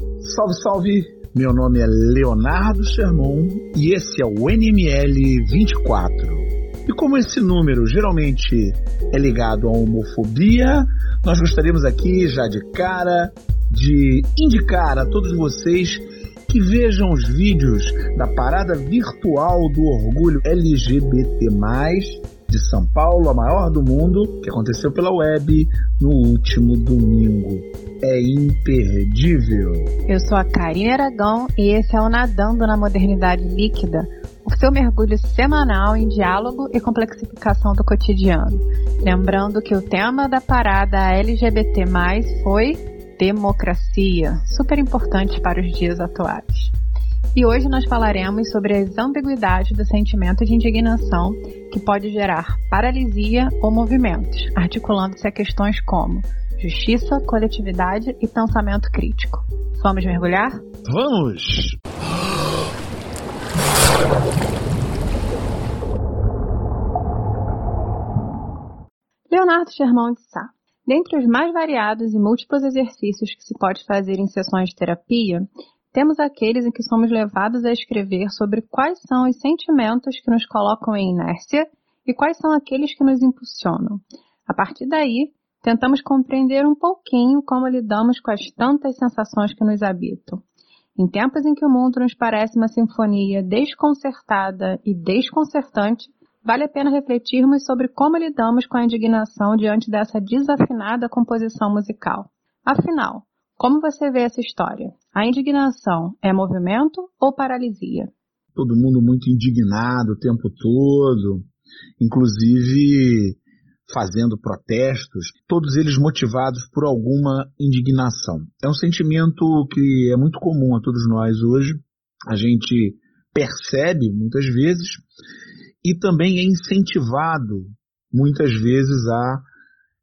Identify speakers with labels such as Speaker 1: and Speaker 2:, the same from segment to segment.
Speaker 1: Salve, salve! Meu nome é Leonardo Sermon e esse é o NML 24. E como esse número geralmente é ligado à homofobia, nós gostaríamos aqui já de cara de indicar a todos vocês que vejam os vídeos da parada virtual do orgulho LGBT+, de São Paulo, a maior do mundo, que aconteceu pela web no último domingo. É imperdível.
Speaker 2: Eu sou a Karine Aragão e esse é o Nadando na Modernidade Líquida, o seu mergulho semanal em diálogo e complexificação do cotidiano. Lembrando que o tema da parada LGBT+, foi democracia, super importante para os dias atuais. E hoje nós falaremos sobre as ambiguidades do sentimento de indignação que pode gerar paralisia ou movimentos, articulando-se a questões como justiça, coletividade e pensamento crítico. Vamos mergulhar?
Speaker 1: Vamos!
Speaker 2: Leonardo Germão de Sá. Dentre os mais variados e múltiplos exercícios que se pode fazer em sessões de terapia, temos aqueles em que somos levados a escrever sobre quais são os sentimentos que nos colocam em inércia e quais são aqueles que nos impulsionam. A partir daí, tentamos compreender um pouquinho como lidamos com as tantas sensações que nos habitam. Em tempos em que o mundo nos parece uma sinfonia desconcertada e desconcertante, vale a pena refletirmos sobre como lidamos com a indignação diante dessa desafinada composição musical. Afinal, como você vê essa história? A indignação é movimento ou paralisia?
Speaker 1: Todo mundo muito indignado o tempo todo, inclusive fazendo protestos, todos eles motivados por alguma indignação. É um sentimento que é muito comum a todos nós hoje. A gente percebe muitas vezes e também é incentivado muitas vezes a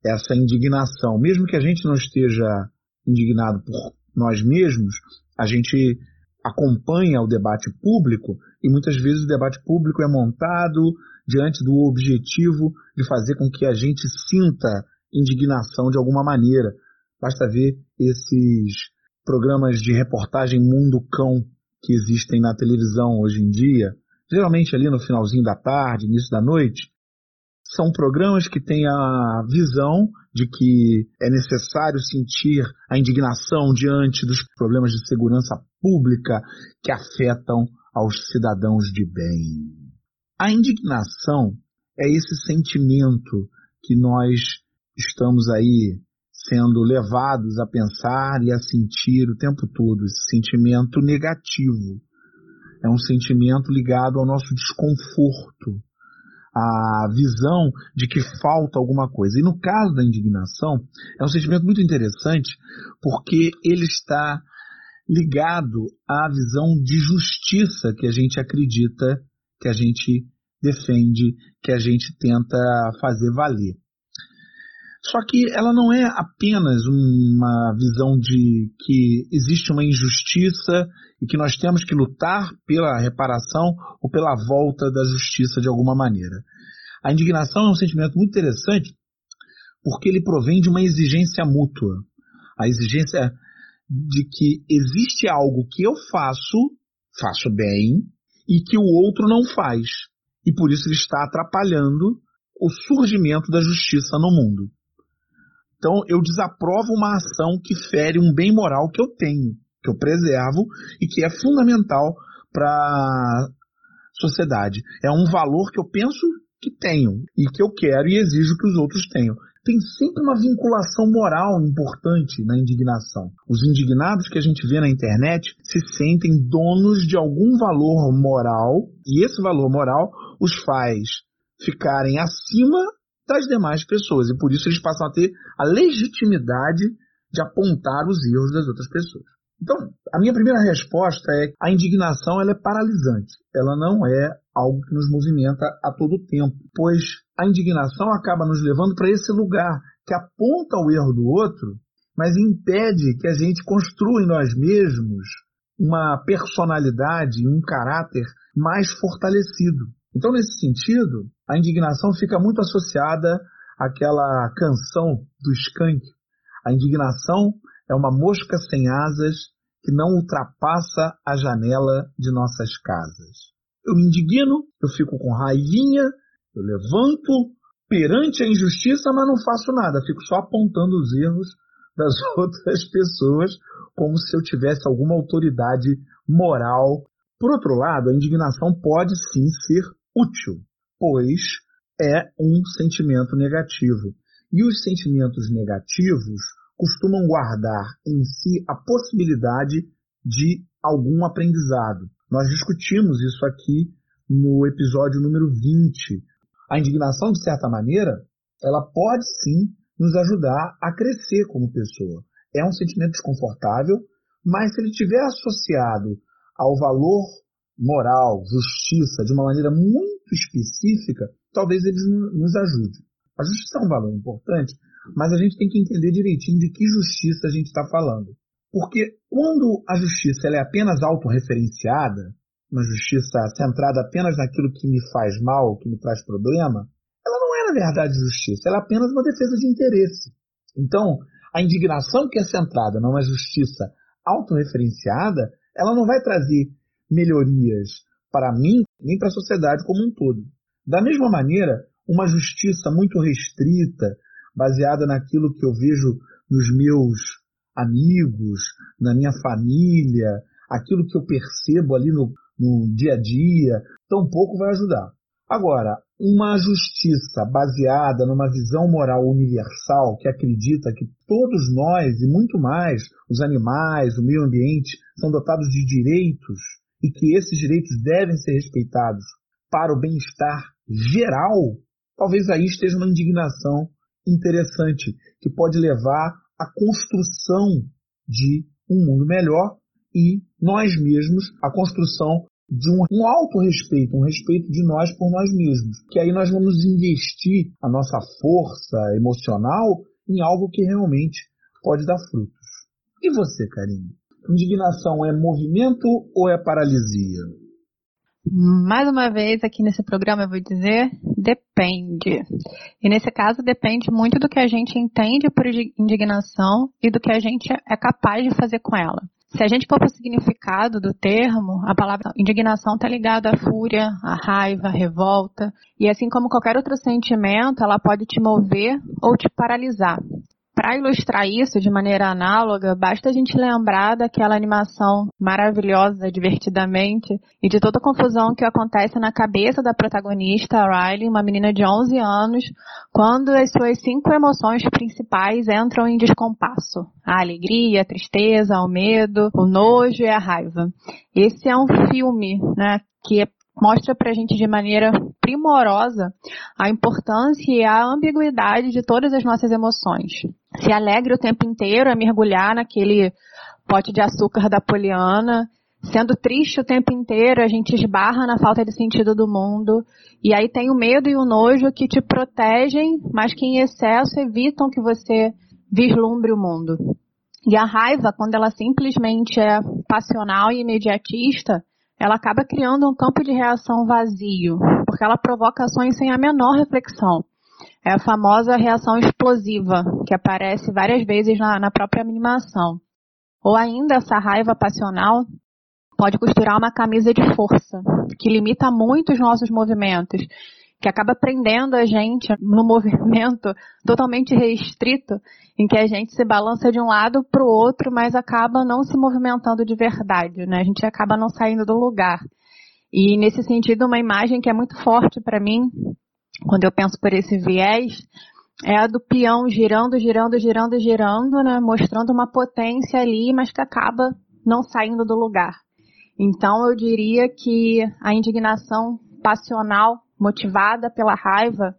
Speaker 1: essa indignação, mesmo que a gente não esteja indignado por nós mesmos, a gente acompanha o debate público e muitas vezes o debate público é montado diante do objetivo de fazer com que a gente sinta indignação de alguma maneira. Basta ver esses programas de reportagem Mundo Cão que existem na televisão hoje em dia, geralmente ali no finalzinho da tarde, início da noite, são programas que têm a visão de que é necessário sentir a indignação diante dos problemas de segurança pública que afetam aos cidadãos de bem. A indignação é esse sentimento que nós estamos aí sendo levados a pensar e a sentir o tempo todo, esse sentimento negativo. É um sentimento ligado ao nosso desconforto, a visão de que falta alguma coisa. E no caso da indignação, é um sentimento muito interessante porque ele está ligado à visão de justiça que a gente acredita, que a gente defende, que a gente tenta fazer valer. Só que ela não é apenas uma visão de que existe uma injustiça e que nós temos que lutar pela reparação ou pela volta da justiça de alguma maneira. A indignação é um sentimento muito interessante porque ele provém de uma exigência mútua. A exigência de que existe algo que eu faço, faço bem, e que o outro não faz. E por isso ele está atrapalhando o surgimento da justiça no mundo. Então eu desaprovo uma ação que fere um bem moral que eu tenho, que eu preservo e que é fundamental para a sociedade. É um valor que eu penso que tenho e que eu quero e exijo que os outros tenham. Tem sempre uma vinculação moral importante na indignação. Os indignados que a gente vê na internet se sentem donos de algum valor moral e esse valor moral os faz ficarem acima das demais pessoas. E por isso eles passam a ter a legitimidade de apontar os erros das outras pessoas. Então, a minha primeira resposta é a indignação ela é paralisante. Ela não é algo que nos movimenta a todo tempo, pois a indignação acaba nos levando para esse lugar que aponta o erro do outro, mas impede que a gente construa em nós mesmos uma personalidade, um caráter mais fortalecido. Então, nesse sentido, a indignação fica muito associada àquela canção do Skank. A indignação é uma mosca sem asas que não ultrapassa a janela de nossas casas. Eu me indigno, eu fico com raivinha, eu levanto perante a injustiça, mas não faço nada, fico só apontando os erros das outras pessoas como se eu tivesse alguma autoridade moral. Por outro lado, a indignação pode sim ser útil, pois é um sentimento negativo. E os sentimentos negativos costumam guardar em si a possibilidade de algum aprendizado. Nós discutimos isso aqui no episódio número 20. A indignação, de certa maneira, ela pode sim nos ajudar a crescer como pessoa. É um sentimento desconfortável, mas se ele estiver associado ao valor moral, justiça, de uma maneira muito específica, talvez ele nos ajude. A justiça é um valor importante, mas a gente tem que entender direitinho de que justiça a gente está falando. Porque quando a justiça ela é apenas autorreferenciada, uma justiça centrada apenas naquilo que me faz mal, que me traz problema, ela não é na verdade justiça, ela é apenas uma defesa de interesse. Então, a indignação que é centrada numa justiça autorreferenciada, ela não vai trazer melhorias para mim nem para a sociedade como um todo. Da mesma maneira, uma justiça muito restrita, baseada naquilo que eu vejo nos meus amigos, na minha família, aquilo que eu percebo ali no, no dia a dia, tampouco vai ajudar. Agora, uma justiça baseada numa visão moral universal que acredita que todos nós e muito mais os animais, o meio ambiente são dotados de direitos e que esses direitos devem ser respeitados para o bem-estar geral, talvez aí esteja uma indignação interessante que pode levar à construção de um mundo melhor e nós mesmos a construção de um, um auto-respeito, um respeito de nós por nós mesmos. Que aí nós vamos investir a nossa força emocional em algo que realmente pode dar frutos. E você, Karine? Indignação é movimento ou é paralisia?
Speaker 2: Mais uma vez aqui nesse programa eu vou dizer depende. E nesse caso depende muito do que a gente entende por indignação e do que a gente é capaz de fazer com ela. Se a gente for para o significado do termo, a palavra indignação está ligada à fúria, à raiva, à revolta. E assim como qualquer outro sentimento, ela pode te mover ou te paralisar. Para ilustrar isso de maneira análoga, basta a gente lembrar daquela animação maravilhosa, divertidamente, e de toda a confusão que acontece na cabeça da protagonista, Riley, uma menina de 11 anos, quando as suas cinco emoções principais entram em descompasso. A alegria, a tristeza, o medo, o nojo e a raiva. Esse é um filme, né, que é mostra para a gente de maneira primorosa a importância e a ambiguidade de todas as nossas emoções. Se alegre o tempo inteiro a mergulhar naquele pote de açúcar da Poliana, sendo triste o tempo inteiro, a gente esbarra na falta de sentido do mundo, e aí tem o medo e o nojo que te protegem, mas que em excesso evitam que você vislumbre o mundo. E a raiva, quando ela simplesmente é passional e imediatista, ela acaba criando um campo de reação vazio, porque ela provoca ações sem a menor reflexão. É a famosa reação explosiva, que aparece várias vezes na, na própria animação. Ou ainda essa raiva passional pode costurar uma camisa de força, que limita muito os nossos movimentos que acaba prendendo a gente no movimento totalmente restrito, em que a gente se balança de um lado para o outro, mas acaba não se movimentando de verdade, né? A gente acaba não saindo do lugar. E nesse sentido, uma imagem que é muito forte para mim, quando eu penso por esse viés, é a do peão girando, girando, girando, girando, né? Mostrando uma potência ali, mas que acaba não saindo do lugar. Então eu diria que a indignação passional motivada pela raiva,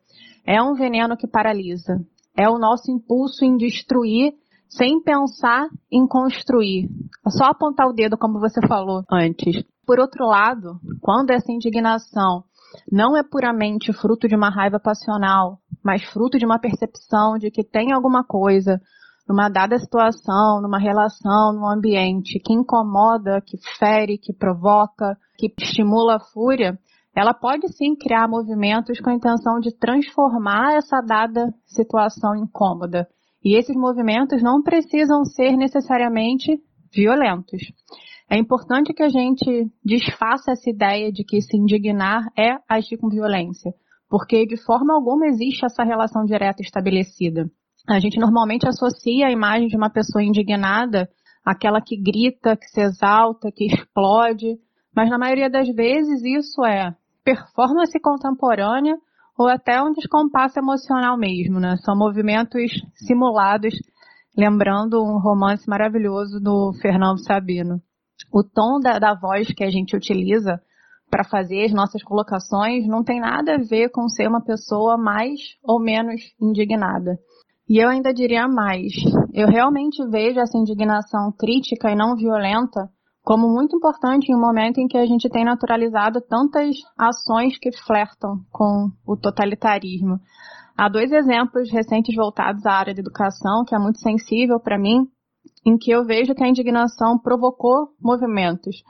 Speaker 2: é um veneno que paralisa. É o nosso impulso em destruir sem pensar em construir. É só apontar o dedo, como você falou antes. Por outro lado, quando essa indignação não é puramente fruto de uma raiva passional, mas fruto de uma percepção de que tem alguma coisa numa dada situação, numa relação, num ambiente que incomoda, que fere, que provoca, que estimula a fúria, ela pode sim criar movimentos com a intenção de transformar essa dada situação incômoda. E esses movimentos não precisam ser necessariamente violentos. É importante que a gente desfaça essa ideia de que se indignar é agir com violência, porque de forma alguma existe essa relação direta estabelecida. A gente normalmente associa a imagem de uma pessoa indignada àquela que grita, que se exalta, que explode, mas na maioria das vezes isso é performance contemporânea ou até um descompasso emocional mesmo, né? São movimentos simulados, lembrando um romance maravilhoso do Fernando Sabino o tom da, da voz que a gente utiliza para fazer as nossas colocações não tem nada a ver com ser uma pessoa mais ou menos indignada. E eu ainda diria mais. Eu realmente vejo essa indignação crítica e não violenta como muito importante em um momento em que a gente tem naturalizado tantas ações que flertam com o totalitarismo. Há dois exemplos recentes voltados à área de educação, que é muito sensível para mim, em que eu vejo que a indignação provocou movimentos.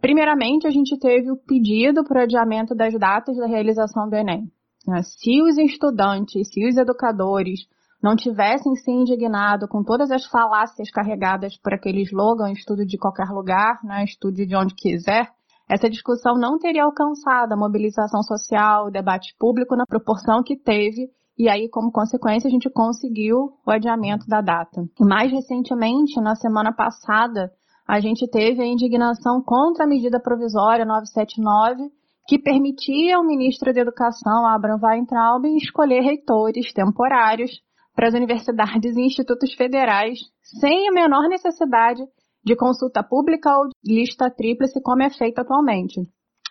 Speaker 2: Primeiramente, a gente teve o pedido para adiamento das datas da realização do Enem. Né? Se os estudantes, se os educadores não tivessem se indignado com todas as falácias carregadas por aquele slogan, estudo de qualquer lugar, né, estude de onde quiser, essa discussão não teria alcançado a mobilização social, o debate público na proporção que teve e aí, como consequência, a gente conseguiu o adiamento da data. E mais recentemente, na semana passada, a gente teve a indignação contra a medida provisória 979, que permitia ao ministro da Educação, Abraham Weintraub, escolher reitores temporários para as universidades e institutos federais, sem a menor necessidade de consulta pública ou lista tríplice, como é feito atualmente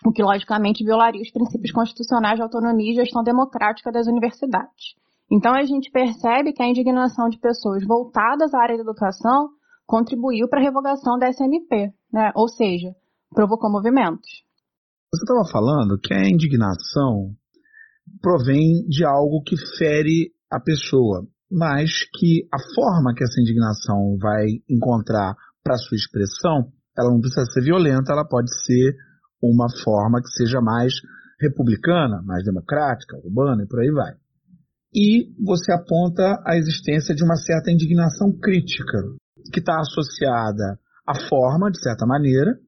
Speaker 2: o que logicamente violaria os princípios constitucionais de autonomia e gestão democrática das universidades. Então a gente percebe que a indignação de pessoas voltadas à área da educação contribuiu para a revogação da SMP, né? ou seja, provocou movimentos.
Speaker 1: Você estava falando que a indignação provém de algo que fere a pessoa, mas que a forma que essa indignação vai encontrar para sua expressão, ela não precisa ser violenta, ela pode ser uma forma que seja mais republicana, mais democrática, urbana e por aí vai. E você aponta a existência de uma certa indignação crítica, que está associada à forma, de certa maneira,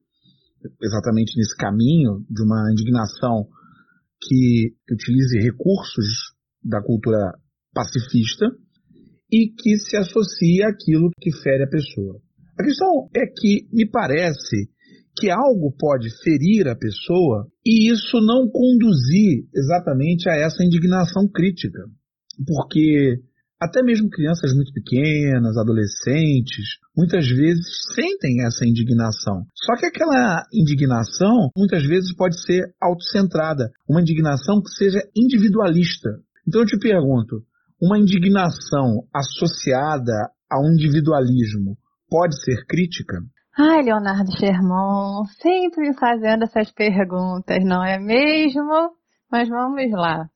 Speaker 1: exatamente nesse caminho de uma indignação que, que utilize recursos da cultura pacifista e que se associa àquilo que fere a pessoa. A questão é que me parece que algo pode ferir a pessoa e isso não conduzir exatamente a essa indignação crítica. Porque até mesmo crianças muito pequenas, adolescentes, muitas vezes sentem essa indignação. Só que aquela indignação muitas vezes pode ser autocentrada, uma indignação que seja individualista. Então eu te pergunto, uma indignação associada a um individualismo pode ser crítica?
Speaker 2: Ai, Leonardo Sherman, sempre me fazendo essas perguntas, não é mesmo? Mas vamos lá.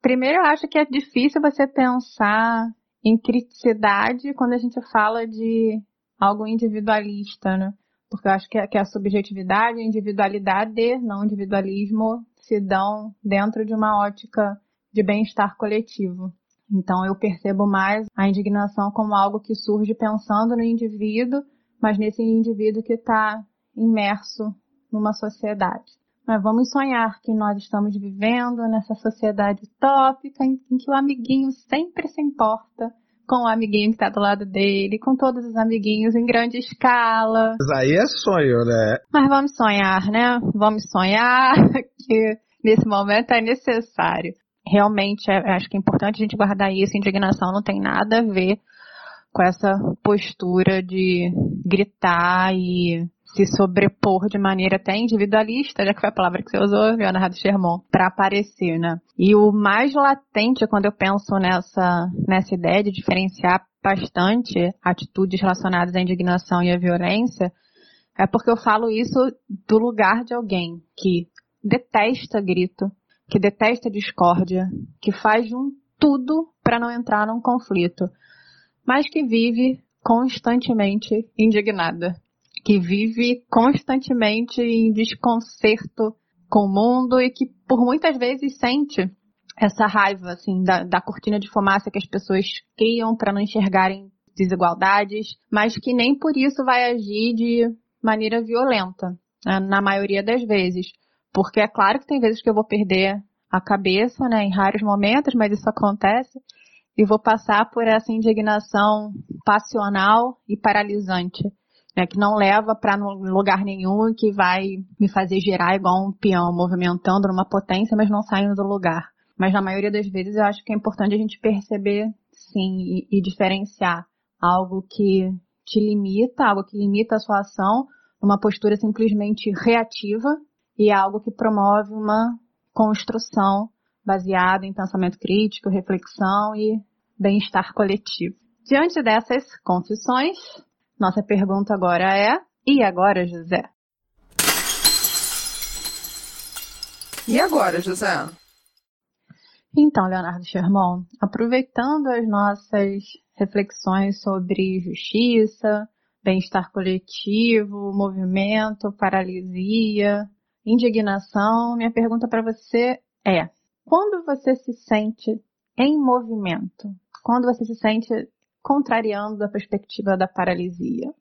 Speaker 2: Primeiro, eu acho que é difícil você pensar em criticidade quando a gente fala de algo individualista, né? Porque eu acho que, a subjetividade, a individualidade, não individualismo, se dão dentro de uma ótica de bem-estar coletivo. Então, eu percebo mais a indignação como algo que surge pensando no indivíduo mas nesse indivíduo que está imerso numa sociedade. Mas vamos sonhar que nós estamos vivendo nessa sociedade utópica em, em que o amiguinho sempre se importa com o amiguinho que está do lado dele, com todos os amiguinhos em grande escala.
Speaker 1: Mas aí é sonho, né?
Speaker 2: Mas vamos sonhar, né? Vamos sonhar que nesse momento é necessário. Realmente, é, acho que é importante a gente guardar isso. Indignação não tem nada a ver com essa postura de gritar e se sobrepor de maneira até individualista, já que foi a palavra que você usou, Leonardo Sherman, para aparecer, né? E o mais latente quando eu penso nessa, nessa ideia de diferenciar bastante atitudes relacionadas à indignação e à violência, é porque eu falo isso do lugar de alguém que detesta grito, que detesta discórdia, que faz um tudo para não entrar num conflito mas que vive constantemente indignada, que vive constantemente em desconcerto com o mundo e que por muitas vezes sente essa raiva assim da, da cortina de fumaça que as pessoas criam para não enxergarem desigualdades, mas que nem por isso vai agir de maneira violenta, né, na maioria das vezes. Porque é claro que tem vezes que eu vou perder a cabeça, né, em raros momentos, mas isso acontece, e vou passar por essa indignação passional e paralisante, né, que não leva para lugar nenhum e que vai me fazer girar igual um peão, movimentando numa potência, mas não saindo do lugar. Mas na maioria das vezes eu acho que é importante a gente perceber, sim, e, e diferenciar algo que te limita, algo que limita a sua ação, uma postura simplesmente reativa e algo que promove uma construção baseada em pensamento crítico, reflexão e bem-estar coletivo. Diante dessas confissões, nossa pergunta agora é: e agora, José?
Speaker 3: E agora, José?
Speaker 2: Então, Leonardo Sherman, aproveitando as nossas reflexões sobre justiça, bem-estar coletivo, movimento, paralisia, indignação, minha pergunta para você é: quando você se sente em movimento? Quando você se sente contrariando a perspectiva da paralisia?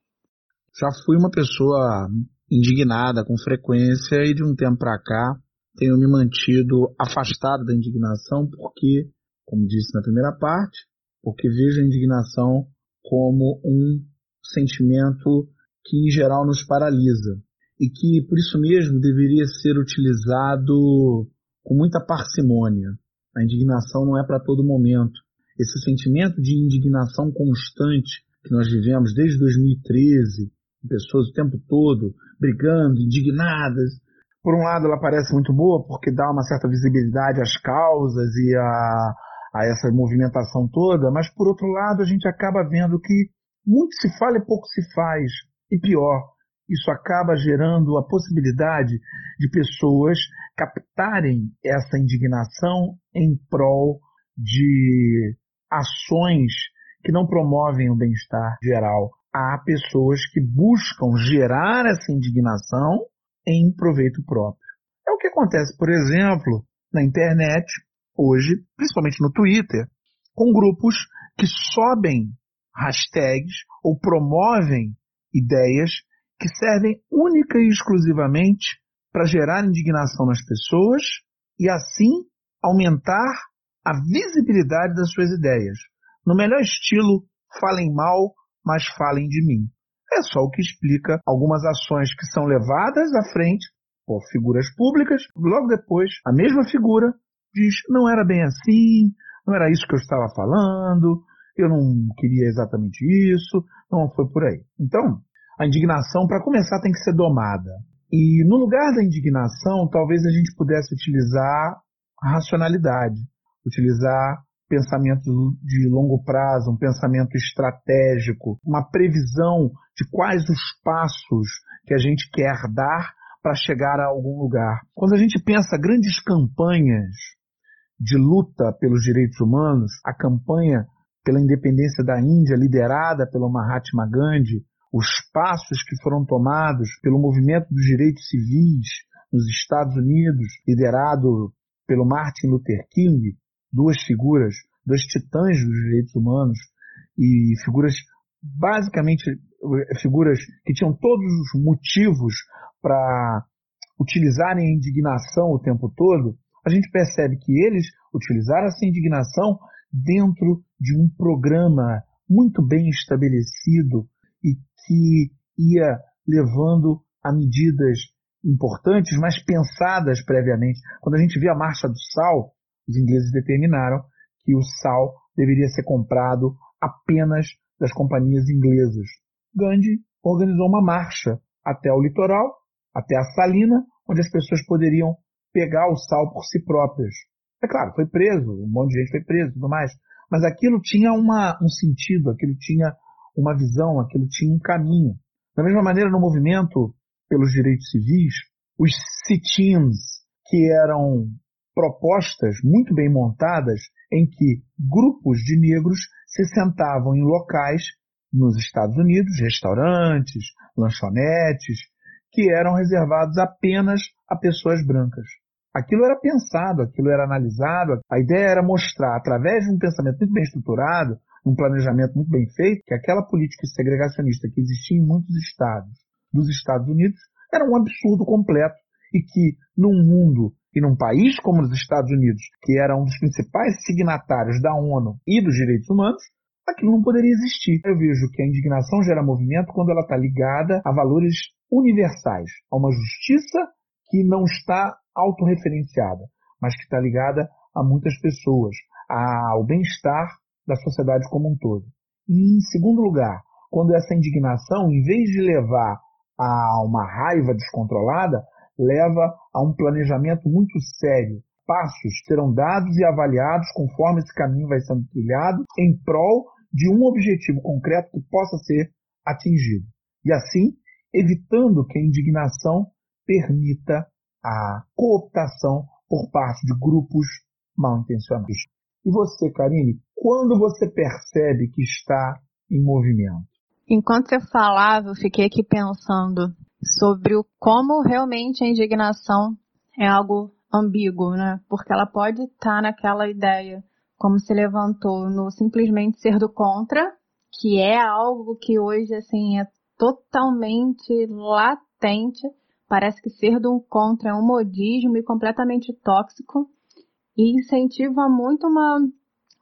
Speaker 1: Já fui uma pessoa indignada com frequência e de um tempo para cá tenho me mantido afastado da indignação porque, como disse na primeira parte, porque vejo a indignação como um sentimento que em geral nos paralisa e que por isso mesmo deveria ser utilizado com muita parcimônia. A indignação não é para todo momento. Esse sentimento de indignação constante que nós vivemos desde 2013, pessoas o tempo todo brigando, indignadas. Por um lado, ela parece muito boa porque dá uma certa visibilidade às causas e a, a essa movimentação toda, mas por outro lado, a gente acaba vendo que muito se fala e pouco se faz. E pior, isso acaba gerando a possibilidade de pessoas captarem essa indignação em prol de ações que não promovem o bem-estar geral. Há pessoas que buscam gerar essa indignação em proveito próprio. É o que acontece, por exemplo, na internet, hoje, principalmente no Twitter, com grupos que sobem hashtags ou promovem ideias que servem única e exclusivamente para gerar indignação nas pessoas e assim aumentar a visibilidade das suas ideias. No melhor estilo, falem mal, mas falem de mim. É só o que explica algumas ações que são levadas à frente por figuras públicas, logo depois a mesma figura diz: não era bem assim, não era isso que eu estava falando, eu não queria exatamente isso, não foi por aí. Então, a indignação, para começar, tem que ser domada. E no lugar da indignação, talvez a gente pudesse utilizar a racionalidade, utilizar pensamento de longo prazo, um pensamento estratégico, uma previsão de quais os passos que a gente quer dar para chegar a algum lugar. Quando a gente pensa grandes campanhas de luta pelos direitos humanos, a campanha pela independência da Índia liderada pelo Mahatma Gandhi, os passos que foram tomados pelo movimento dos direitos civis nos Estados Unidos, liderado pelo Martin Luther King, duas figuras, dois titãs dos direitos humanos e figuras basicamente figuras que tinham todos os motivos para utilizarem a indignação o tempo todo, a gente percebe que eles utilizaram essa indignação dentro de um programa muito bem estabelecido e que ia levando a medidas importantes, mas pensadas previamente. Quando a gente vê a marcha do sal, os ingleses determinaram que o sal deveria ser comprado apenas das companhias inglesas. Gandhi organizou uma marcha até o litoral, até a salina, onde as pessoas poderiam pegar o sal por si próprias. É claro, foi preso, um monte de gente foi preso e tudo mais, mas aquilo tinha uma, um sentido, aquilo tinha uma visão, aquilo tinha um caminho. Da mesma maneira, no movimento pelos direitos civis, os sit-ins, que eram propostas muito bem montadas em que grupos de negros se sentavam em locais nos Estados Unidos, restaurantes, lanchonetes, que eram reservados apenas a pessoas brancas. Aquilo era pensado, aquilo era analisado, a ideia era mostrar, através de um pensamento muito bem estruturado, num planejamento muito bem feito, que aquela política segregacionista que existia em muitos estados dos Estados Unidos era um absurdo completo e que num mundo e num país como os Estados Unidos, que era um dos principais signatários da ONU e dos direitos humanos, aquilo não poderia existir. Eu vejo que a indignação gera movimento quando ela está ligada a valores universais, a uma justiça que não está autorreferenciada, mas que está ligada a muitas pessoas, ao bem-estar da sociedade como um todo. E, em segundo lugar, quando essa indignação, em vez de levar a uma raiva descontrolada, leva a um planejamento muito sério. Passos serão dados e avaliados conforme esse caminho vai sendo trilhado em prol de um objetivo concreto que possa ser atingido. E assim, evitando que a indignação permita a cooptação por parte de grupos mal intencionados. E você, Karine, quando você percebe que está em movimento?
Speaker 2: Enquanto você falava, eu fiquei aqui pensando sobre o como realmente a indignação é algo ambíguo, né? Porque ela pode estar naquela ideia, como se levantou, no simplesmente ser do contra, que é algo que hoje assim é totalmente latente. Parece que ser do contra é um modismo e completamente tóxico e incentiva muito uma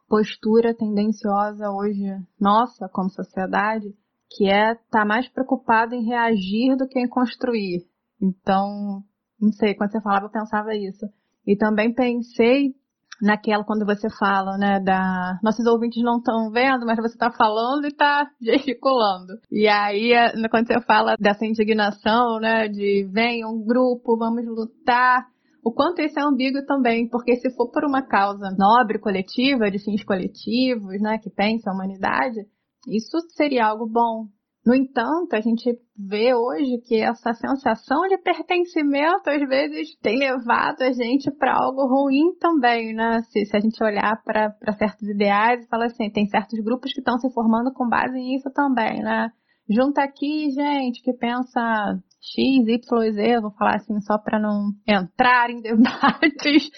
Speaker 2: postura tendenciosa hoje nossa como sociedade que é estar tá mais preocupado em reagir do que em construir. Então, não sei, quando você falava eu pensava isso. E também pensei naquela quando você fala, né, da nossos ouvintes não estão vendo, mas você está falando e está gesticulando. E aí, é, quando você fala dessa indignação, né, de vem um grupo, vamos lutar, o quanto isso é ambíguo também, porque se for por uma causa nobre coletiva, de fins coletivos, né, que pensa a humanidade, isso seria algo bom. No entanto, a gente vê hoje que essa sensação de pertencimento às vezes tem levado a gente para algo ruim também, né? Se, se a gente olhar para certos ideais e fala assim, tem certos grupos que estão se formando com base nisso também, né? Junta aqui gente que pensa X, Y, Z, vou falar assim só para não entrar em debates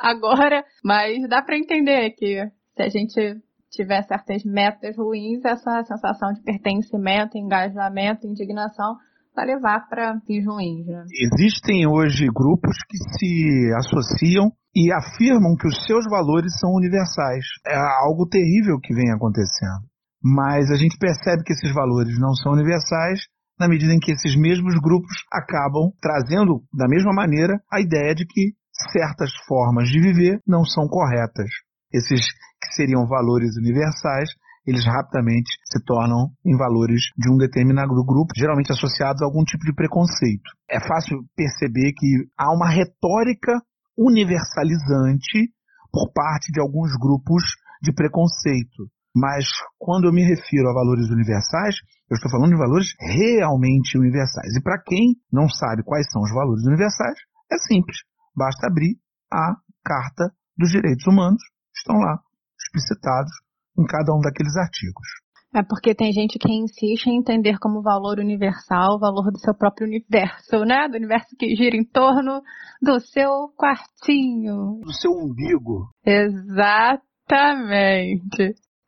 Speaker 2: agora, mas dá para entender que se a gente tiver certas metas ruins, essa sensação de pertencimento, engajamento, indignação vai levar para fins ruins. Né?
Speaker 1: Existem hoje grupos que se associam e afirmam que os seus valores são universais. É algo terrível que vem acontecendo. Mas a gente percebe que esses valores não são universais na medida em que esses mesmos grupos acabam trazendo, da mesma maneira, a ideia de que certas formas de viver não são corretas. Esses que seriam valores universais, eles rapidamente se tornam em valores de um determinado grupo, geralmente associados a algum tipo de preconceito. É fácil perceber que há uma retórica universalizante por parte de alguns grupos de preconceito. Mas quando eu me refiro a valores universais, eu estou falando de valores realmente universais. E para quem não sabe quais são os valores universais, é simples. Basta abrir a Carta dos Direitos Humanos, estão lá explicitados em cada um daqueles artigos.
Speaker 2: É porque tem gente que insiste em entender como valor universal o valor do seu próprio universo, né? Do universo que gira em torno do seu quartinho.
Speaker 1: Do seu umbigo.
Speaker 2: Exatamente.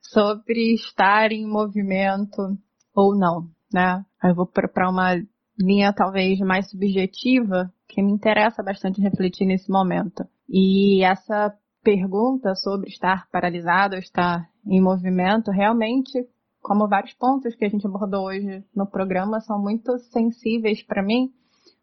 Speaker 2: Sobre estar em movimento ou não, né? Eu vou para uma linha talvez mais subjetiva que me interessa bastante refletir nesse momento. E essa pergunta sobre estar paralisado estar em movimento, realmente, como vários pontos que a gente abordou hoje no programa, são muito sensíveis para mim,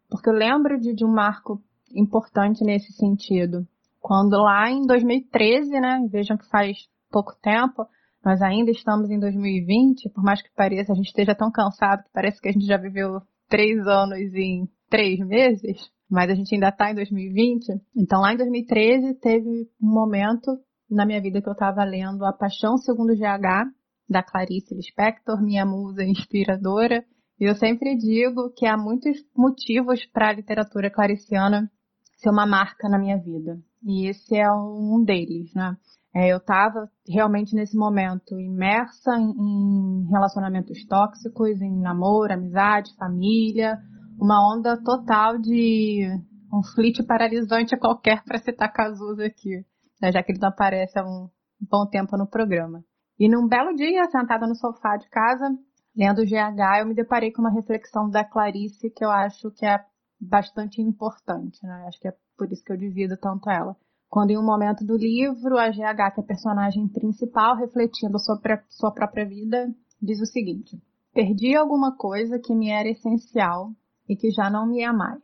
Speaker 2: porque eu lembro de, de um marco importante nesse sentido. Quando lá em 2013, né, vejam que faz pouco tempo, nós ainda estamos em 2020, por mais que pareça, a gente esteja tão cansado que parece que a gente já viveu três anos em três meses mas a gente ainda está em 2020. Então, lá em 2013, teve um momento na minha vida que eu estava lendo A Paixão Segundo GH, da Clarice Lispector, minha musa inspiradora. E eu sempre digo que há muitos motivos para a literatura clariciana ser uma marca na minha vida. E esse é um deles, né? É, eu estava realmente nesse momento imersa em, em relacionamentos tóxicos, em namoro, amizade, família, uma onda total de um flit paralisante qualquer para citar Cazuza aqui, né, já que ele não aparece há um bom tempo no programa. E num belo dia, sentada no sofá de casa, lendo o GH, eu me deparei com uma reflexão da Clarice que eu acho que é bastante importante, né? Acho que é por isso que eu divido tanto ela. Quando em um momento do livro, a GH, que é a personagem principal, refletindo sobre a sua própria vida, diz o seguinte: Perdi alguma coisa que me era essencial e que já não me é mais.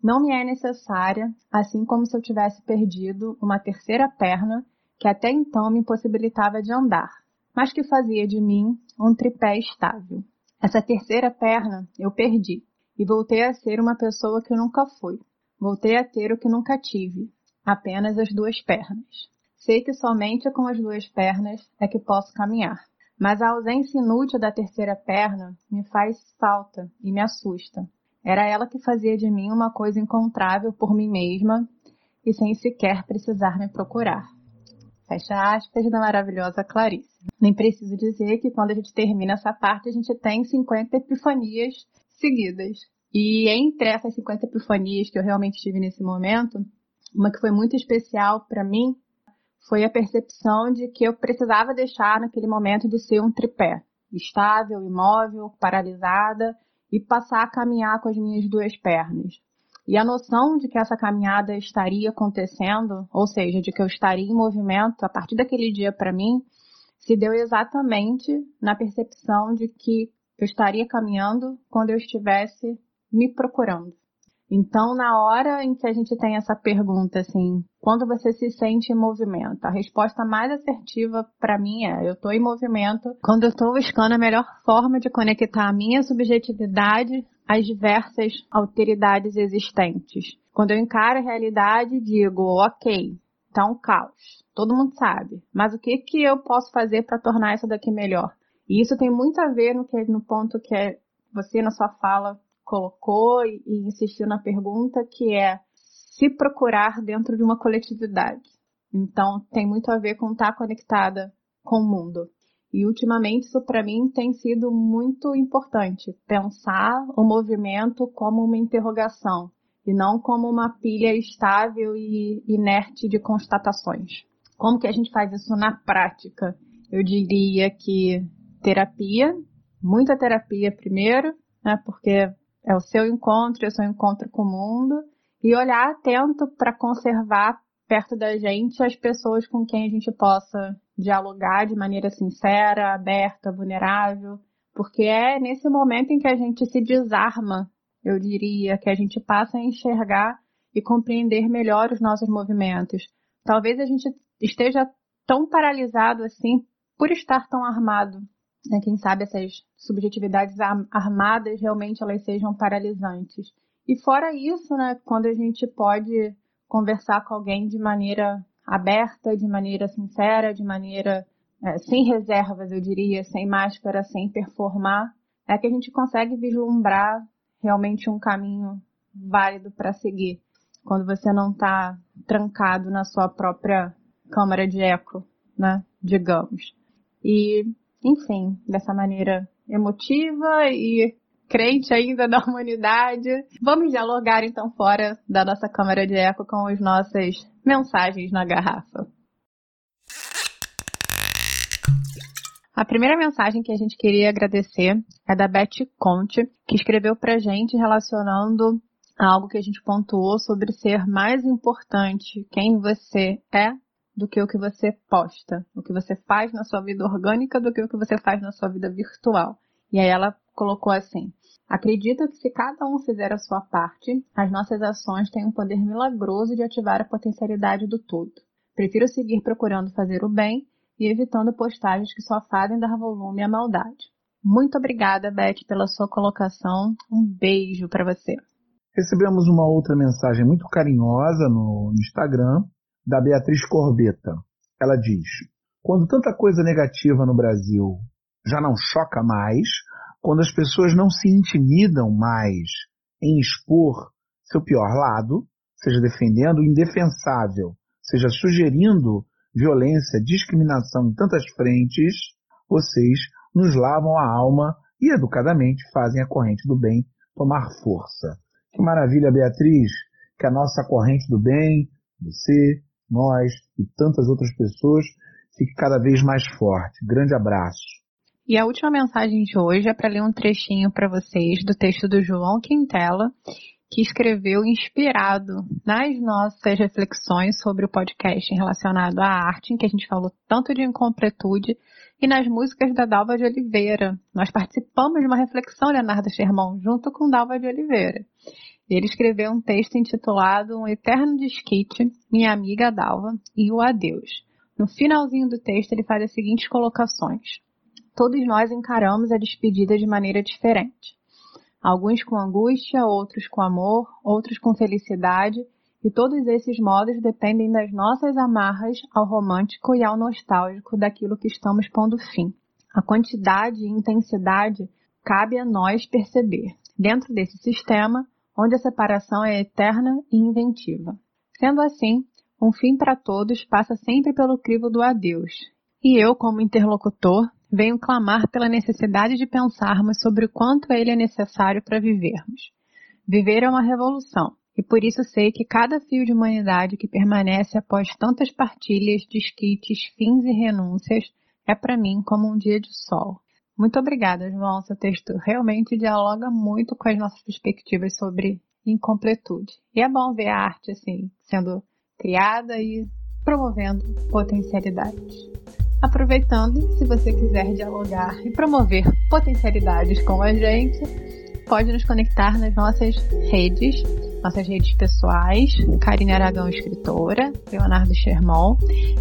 Speaker 2: Não me é necessária, assim como se eu tivesse perdido uma terceira perna que até então me impossibilitava de andar, mas que fazia de mim um tripé estável. Essa terceira perna eu perdi e voltei a ser uma pessoa que nunca fui. Voltei a ter o que nunca tive, apenas as duas pernas. Sei que somente com as duas pernas é que posso caminhar. Mas a ausência inútil da terceira perna me faz falta e me assusta. Era ela que fazia de mim uma coisa encontrável por mim mesma e sem sequer precisar me procurar. Fecha aspas da maravilhosa Clarice. Nem preciso dizer que quando a gente termina essa parte, a gente tem 50 epifanias seguidas. E entre essas 50 epifanias que eu realmente tive nesse momento, uma que foi muito especial para mim foi a percepção de que eu precisava deixar naquele momento de ser um tripé, estável, imóvel, paralisada e passar a caminhar com as minhas duas pernas. E a noção de que essa caminhada estaria acontecendo, ou seja, de que eu estaria em movimento a partir daquele dia para mim, se deu exatamente na percepção de que eu estaria caminhando quando eu estivesse me procurando. Então, na hora em que a gente tem essa pergunta, assim, quando você se sente em movimento, a resposta mais assertiva para mim é: eu estou em movimento quando eu estou buscando a melhor forma de conectar a minha subjetividade às diversas alteridades existentes. Quando eu encaro a realidade, digo: ok, tá um caos, todo mundo sabe, mas o que que eu posso fazer para tornar isso daqui melhor? E isso tem muito a ver no que no ponto que é você na sua fala colocou e, insistiu na pergunta, que é se procurar dentro de uma coletividade. Então, tem muito a ver com estar conectada com o mundo. E ultimamente isso para mim tem sido muito importante, pensar o movimento como uma interrogação e não como uma pilha estável e inerte de constatações. Como que a gente faz isso na prática? Eu diria que terapia, muita terapia primeiro, né, porque é o seu encontro, é o seu encontro com o mundo. E olhar atento para conservar perto da gente as pessoas com quem a gente possa dialogar de maneira sincera, aberta, vulnerável. Porque é nesse momento em que a gente se desarma, eu diria, que a gente passa a enxergar e compreender melhor os nossos movimentos. Talvez a gente esteja tão paralisado assim por estar tão armado né, quem sabe essas subjetividades armadas realmente elas sejam paralisantes. E fora isso, né, quando a gente pode conversar com alguém de maneira aberta, de maneira sincera, de maneira é, sem reservas, eu diria, sem máscara, sem performar, é que a gente consegue vislumbrar realmente um caminho válido para seguir. Quando você não está trancado na sua própria câmara de eco, né, digamos. E enfim, dessa maneira emotiva e crente ainda da humanidade. Vamos dialogar então fora da nossa câmara de eco com as nossas mensagens na garrafa. A primeira mensagem que a gente queria agradecer é da Beth Conte, que escreveu pra gente relacionando algo que a gente pontuou sobre ser mais importante quem você é do que o que você posta, o que você faz na sua vida orgânica do que o que você faz na sua vida virtual. E aí ela colocou assim: Acredito que se cada um fizer a sua parte, as nossas ações têm um poder milagroso de ativar a potencialidade do todo. Prefiro seguir procurando fazer o bem e evitando postagens que só fazem dar volume à maldade. Muito obrigada, Beth, pela sua colocação. Um beijo para você.
Speaker 1: Recebemos uma outra mensagem muito carinhosa no Instagram da Beatriz Corbeta. Ela diz: quando tanta coisa negativa no Brasil já não choca mais, quando as pessoas não se intimidam mais em expor seu pior lado, seja defendendo o indefensável, seja sugerindo violência, discriminação em tantas frentes, vocês nos lavam a alma e educadamente fazem a corrente do bem tomar força. Que maravilha, Beatriz, que a nossa corrente do bem, você, nós e tantas outras pessoas Fique cada vez mais forte. Grande abraço.
Speaker 2: E a última mensagem de hoje é para ler um trechinho para vocês do texto do João Quintela, que escreveu inspirado nas nossas reflexões sobre o podcast relacionado à arte, em que a gente falou tanto de incompletude, e nas músicas da Dalva de Oliveira. Nós participamos de uma reflexão, Leonardo Sherman, junto com Dalva de Oliveira. Ele escreveu um texto intitulado Um Eterno Desquite, Minha Amiga Dalva e o Adeus. No finalzinho do texto, ele faz as seguintes colocações. Todos nós encaramos a despedida de maneira diferente. Alguns com angústia, outros com amor, outros com felicidade, e todos esses modos dependem das nossas amarras ao romântico e ao nostálgico daquilo que estamos pondo fim. A quantidade e intensidade cabe a nós perceber, dentro desse sistema, onde a separação é eterna e inventiva. Sendo assim, um fim para todos passa sempre pelo crivo do adeus. E eu, como interlocutor, venho clamar pela necessidade de pensarmos sobre o quanto ele é necessário para vivermos. Viver é uma revolução, e por isso sei que cada fio de humanidade que permanece após tantas partilhas, desquites, fins e renúncias é para mim como um dia de sol. Muito obrigada, João. Seu texto realmente dialoga muito com as nossas perspectivas sobre incompletude. E é bom ver a arte assim sendo criada e promovendo potencialidades. Aproveitando, se você quiser dialogar e promover potencialidades com a gente, pode nos conectar nas nossas redes, nossas redes pessoais, Karine Aragão Escritora, Leonardo Sherman,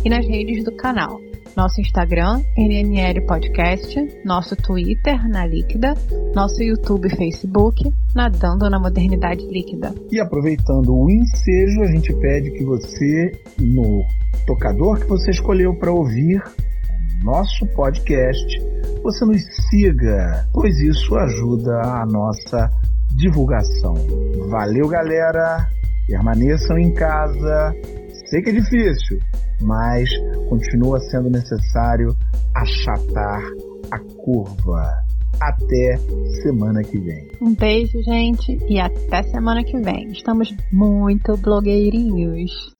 Speaker 2: e nas redes do canal. Nosso Instagram, NML Podcast, nosso Twitter, na Líquida, nosso YouTube e Facebook, Nadando na Modernidade Líquida.
Speaker 1: E aproveitando o ensejo, a gente pede que você, no tocador que você escolheu para ouvir nosso podcast, você nos siga, pois isso ajuda a nossa divulgação. Valeu, galera! Permaneçam em casa. Sei que é difícil, mas continua sendo necessário achatar a curva. Até semana que vem.
Speaker 2: Um beijo, gente, e até semana que vem. Estamos muito blogueirinhos.